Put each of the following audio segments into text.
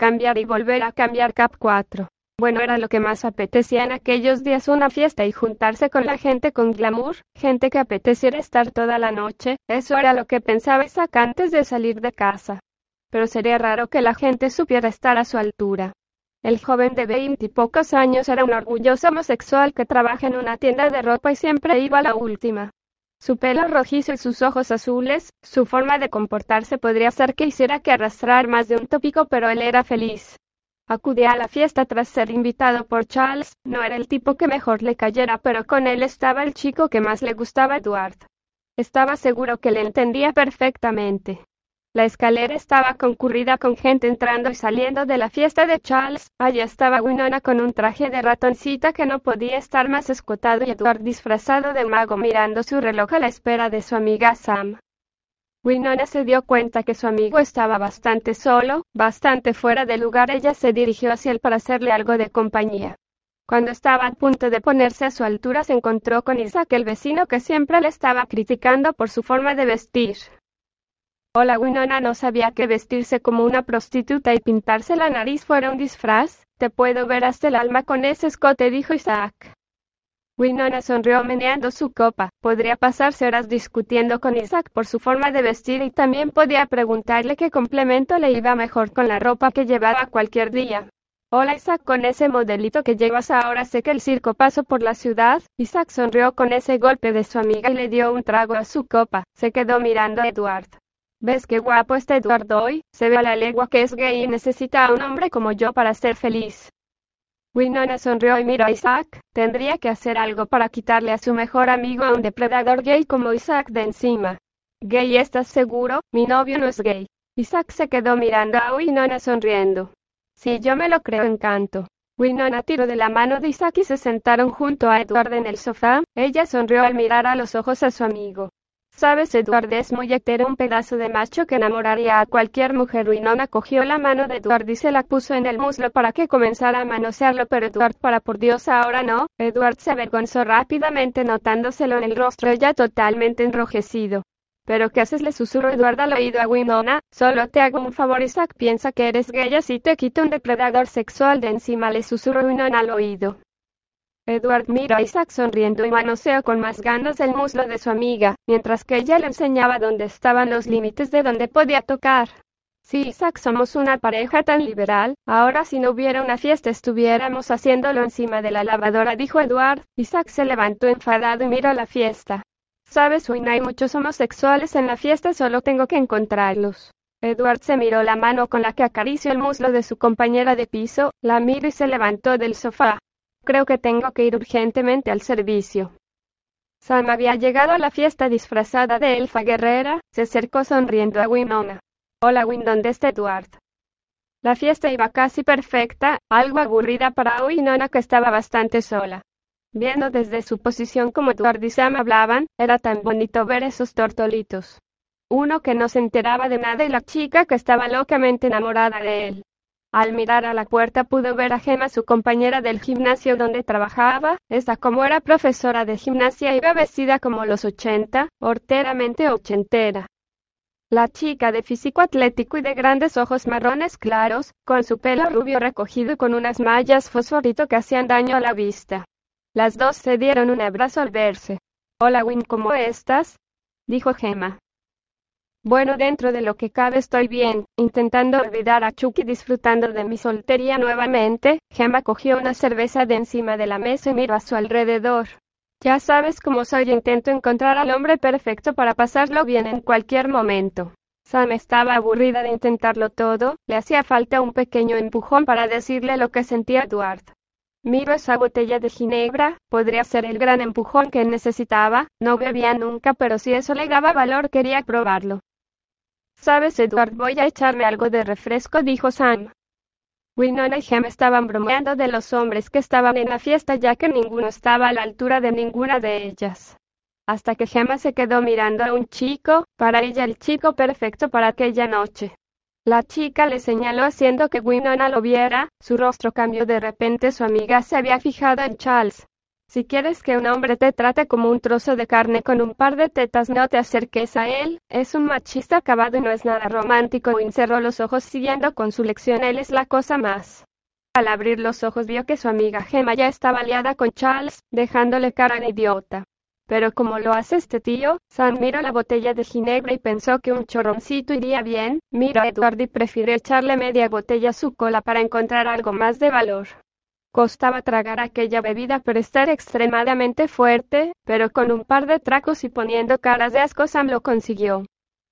Cambiar y volver a cambiar Cap 4. Bueno, era lo que más apetecía en aquellos días una fiesta y juntarse con la gente con glamour, gente que apeteciera estar toda la noche, eso era lo que pensaba Isaac antes de salir de casa. Pero sería raro que la gente supiera estar a su altura. El joven de veinte y pocos años era un orgulloso homosexual que trabaja en una tienda de ropa y siempre iba a la última. Su pelo rojizo y sus ojos azules, su forma de comportarse podría hacer que hiciera que arrastrar más de un tópico, pero él era feliz. Acudía a la fiesta tras ser invitado por Charles, no era el tipo que mejor le cayera, pero con él estaba el chico que más le gustaba a Edward. Estaba seguro que le entendía perfectamente. La escalera estaba concurrida con gente entrando y saliendo de la fiesta de Charles. Allí estaba Winona con un traje de ratoncita que no podía estar más escotado y Edward disfrazado de mago mirando su reloj a la espera de su amiga Sam. Winona se dio cuenta que su amigo estaba bastante solo, bastante fuera de lugar. Ella se dirigió hacia él para hacerle algo de compañía. Cuando estaba a punto de ponerse a su altura se encontró con Isaac, el vecino que siempre le estaba criticando por su forma de vestir. Hola Winona no sabía que vestirse como una prostituta y pintarse la nariz fuera un disfraz. Te puedo ver hasta el alma con ese escote, dijo Isaac. Winona sonrió meneando su copa. Podría pasarse horas discutiendo con Isaac por su forma de vestir y también podía preguntarle qué complemento le iba mejor con la ropa que llevaba cualquier día. Hola Isaac, con ese modelito que llevas ahora sé que el circo pasó por la ciudad. Isaac sonrió con ese golpe de su amiga y le dio un trago a su copa. Se quedó mirando a Edward. ¿Ves qué guapo está Edward hoy? Se ve a la legua que es gay y necesita a un hombre como yo para ser feliz. Winona sonrió y miró a Isaac. Tendría que hacer algo para quitarle a su mejor amigo a un depredador gay como Isaac de encima. ¿Gay estás seguro? Mi novio no es gay. Isaac se quedó mirando a Winona sonriendo. Sí, yo me lo creo encanto. Winona tiró de la mano de Isaac y se sentaron junto a Edward en el sofá. Ella sonrió al mirar a los ojos a su amigo. Sabes, Edward es muy hetero, un pedazo de macho que enamoraría a cualquier mujer. Winona cogió la mano de Edward y se la puso en el muslo para que comenzara a manosearlo, pero Edward, para por Dios, ahora no. Edward se avergonzó rápidamente notándoselo en el rostro, ya totalmente enrojecido. ¿Pero qué haces? Le susurró Edward al oído a Winona. Solo te hago un favor, Isaac. Piensa que eres gay así te quito un depredador sexual de encima, le susurró Winona al oído. Edward miró a Isaac sonriendo y manoseó con más ganas el muslo de su amiga, mientras que ella le enseñaba dónde estaban los límites de dónde podía tocar. Sí, Isaac, somos una pareja tan liberal. Ahora si no hubiera una fiesta estuviéramos haciéndolo encima de la lavadora, dijo Edward. Isaac se levantó enfadado y miró la fiesta. Sabes, Win, hay muchos homosexuales en la fiesta, solo tengo que encontrarlos. Edward se miró la mano con la que acarició el muslo de su compañera de piso, la miró y se levantó del sofá. Creo que tengo que ir urgentemente al servicio. Sam había llegado a la fiesta disfrazada de elfa guerrera, se acercó sonriendo a Winona. Hola Win, ¿dónde está Edward? La fiesta iba casi perfecta, algo aburrida para Winona que estaba bastante sola. Viendo desde su posición como Edward y Sam hablaban, era tan bonito ver esos tortolitos. Uno que no se enteraba de nada y la chica que estaba locamente enamorada de él. Al mirar a la puerta pudo ver a Gemma, su compañera del gimnasio donde trabajaba. Esta como era profesora de gimnasia iba vestida como los ochenta, horteramente ochentera. La chica de físico atlético y de grandes ojos marrones claros, con su pelo rubio recogido con unas mallas fosforito que hacían daño a la vista. Las dos se dieron un abrazo al verse. Hola Win, ¿cómo estás? dijo Gemma. Bueno, dentro de lo que cabe estoy bien, intentando olvidar a Chucky disfrutando de mi soltería nuevamente, Gemma cogió una cerveza de encima de la mesa y miró a su alrededor. Ya sabes cómo soy, intento encontrar al hombre perfecto para pasarlo bien en cualquier momento. Sam estaba aburrida de intentarlo todo, le hacía falta un pequeño empujón para decirle lo que sentía Edward. Miro esa botella de ginebra, podría ser el gran empujón que necesitaba, no bebía nunca pero si eso le daba valor quería probarlo. Sabes Edward voy a echarme algo de refresco dijo Sam. Winona y Gem estaban bromeando de los hombres que estaban en la fiesta ya que ninguno estaba a la altura de ninguna de ellas. Hasta que Gemma se quedó mirando a un chico, para ella el chico perfecto para aquella noche. La chica le señaló haciendo que Winona lo viera, su rostro cambió de repente su amiga se había fijado en Charles. Si quieres que un hombre te trate como un trozo de carne con un par de tetas, no te acerques a él. Es un machista acabado y no es nada romántico. Win cerró los ojos siguiendo con su lección. Él es la cosa más. Al abrir los ojos vio que su amiga Gemma ya estaba liada con Charles, dejándole cara de idiota. Pero como lo hace este tío, Sam miró la botella de ginebra y pensó que un chorroncito iría bien. Miró a Edward y prefirió echarle media botella a su cola para encontrar algo más de valor. Costaba tragar aquella bebida por estar extremadamente fuerte, pero con un par de tracos y poniendo caras de asco Sam lo consiguió.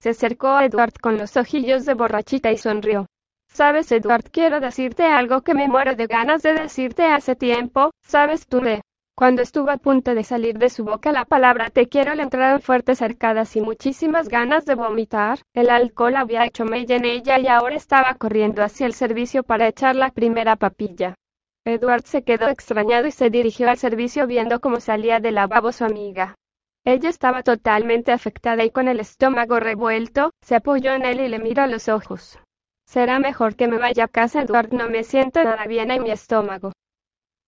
Se acercó a Edward con los ojillos de borrachita y sonrió. Sabes, Edward, quiero decirte algo que me muero de ganas de decirte hace tiempo, sabes tú de. Cuando estuvo a punto de salir de su boca la palabra te quiero le entraron fuertes arcadas y muchísimas ganas de vomitar, el alcohol había hecho mella en ella y ahora estaba corriendo hacia el servicio para echar la primera papilla. Edward se quedó extrañado y se dirigió al servicio viendo cómo salía del lavabo su amiga. Ella estaba totalmente afectada y con el estómago revuelto, se apoyó en él y le miró a los ojos. Será mejor que me vaya a casa, Edward, no me siento nada bien en mi estómago.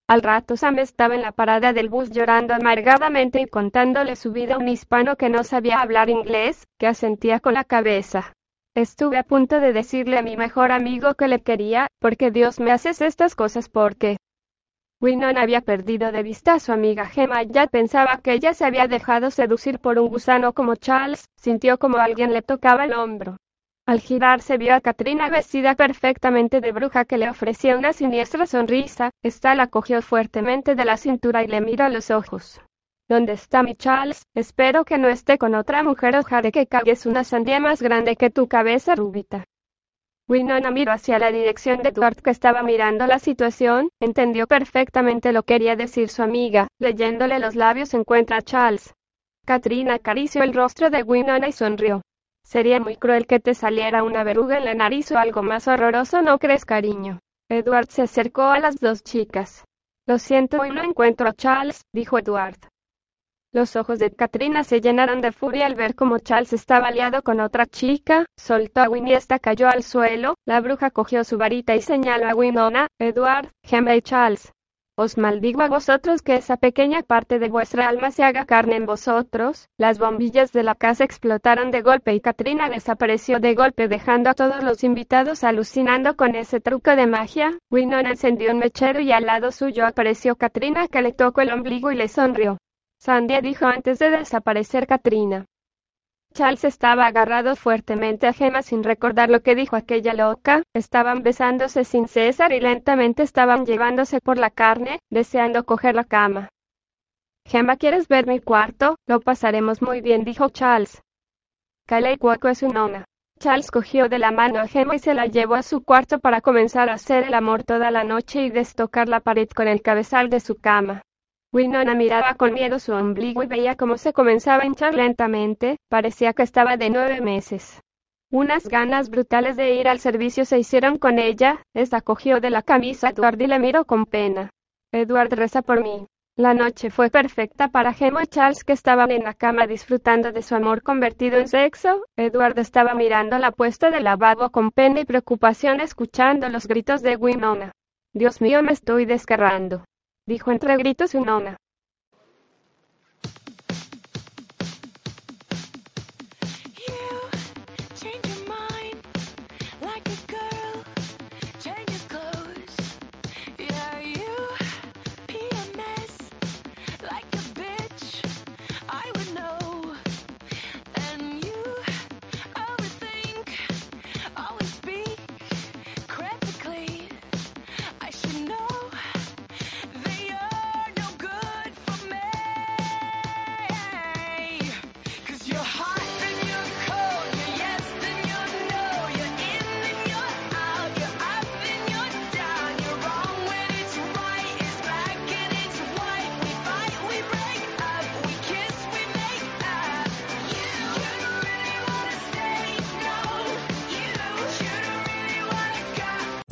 Al rato Sam estaba en la parada del bus llorando amargadamente y contándole su vida a un hispano que no sabía hablar inglés, que asentía con la cabeza. Estuve a punto de decirle a mi mejor amigo que le quería, porque Dios me haces estas cosas porque... Winona había perdido de vista a su amiga Gemma, ya pensaba que ella se había dejado seducir por un gusano como Charles, sintió como alguien le tocaba el hombro. Al girarse vio a Katrina vestida perfectamente de bruja que le ofrecía una siniestra sonrisa, esta la cogió fuertemente de la cintura y le miró a los ojos. ¿Dónde está mi Charles? Espero que no esté con otra mujer o haré que cagues una sandía más grande que tu cabeza rúbita. Winona miró hacia la dirección de Edward que estaba mirando la situación, entendió perfectamente lo que quería decir su amiga, leyéndole los labios encuentra a Charles. Katrina acarició el rostro de Winona y sonrió. Sería muy cruel que te saliera una verruga en la nariz o algo más horroroso, ¿no crees, cariño? Edward se acercó a las dos chicas. Lo siento, hoy no encuentro a Charles, dijo Edward. Los ojos de Katrina se llenaron de furia al ver cómo Charles estaba aliado con otra chica, soltó a Winnie y esta cayó al suelo, la bruja cogió su varita y señaló a Winona, Edward, Gemma y Charles. Os maldigo a vosotros que esa pequeña parte de vuestra alma se haga carne en vosotros. Las bombillas de la casa explotaron de golpe y Katrina desapareció de golpe dejando a todos los invitados alucinando con ese truco de magia. Winona encendió un mechero y al lado suyo apareció Katrina que le tocó el ombligo y le sonrió. Sandia dijo antes de desaparecer Katrina. Charles estaba agarrado fuertemente a Gemma sin recordar lo que dijo aquella loca, estaban besándose sin cesar y lentamente estaban llevándose por la carne, deseando coger la cama. Gemma, ¿quieres ver mi cuarto? Lo pasaremos muy bien, dijo Charles. Calais Cuoco es un ona. Charles cogió de la mano a Gemma y se la llevó a su cuarto para comenzar a hacer el amor toda la noche y destocar la pared con el cabezal de su cama. Winona miraba con miedo su ombligo y veía cómo se comenzaba a hinchar lentamente, parecía que estaba de nueve meses. Unas ganas brutales de ir al servicio se hicieron con ella, esta cogió de la camisa a Edward y le miró con pena. Edward reza por mí. La noche fue perfecta para Gemma y Charles que estaban en la cama disfrutando de su amor convertido en sexo. Eduardo estaba mirando la puesta de lavabo con pena y preocupación escuchando los gritos de Winona. Dios mío, me estoy descarrando. Dijo entre gritos Winona.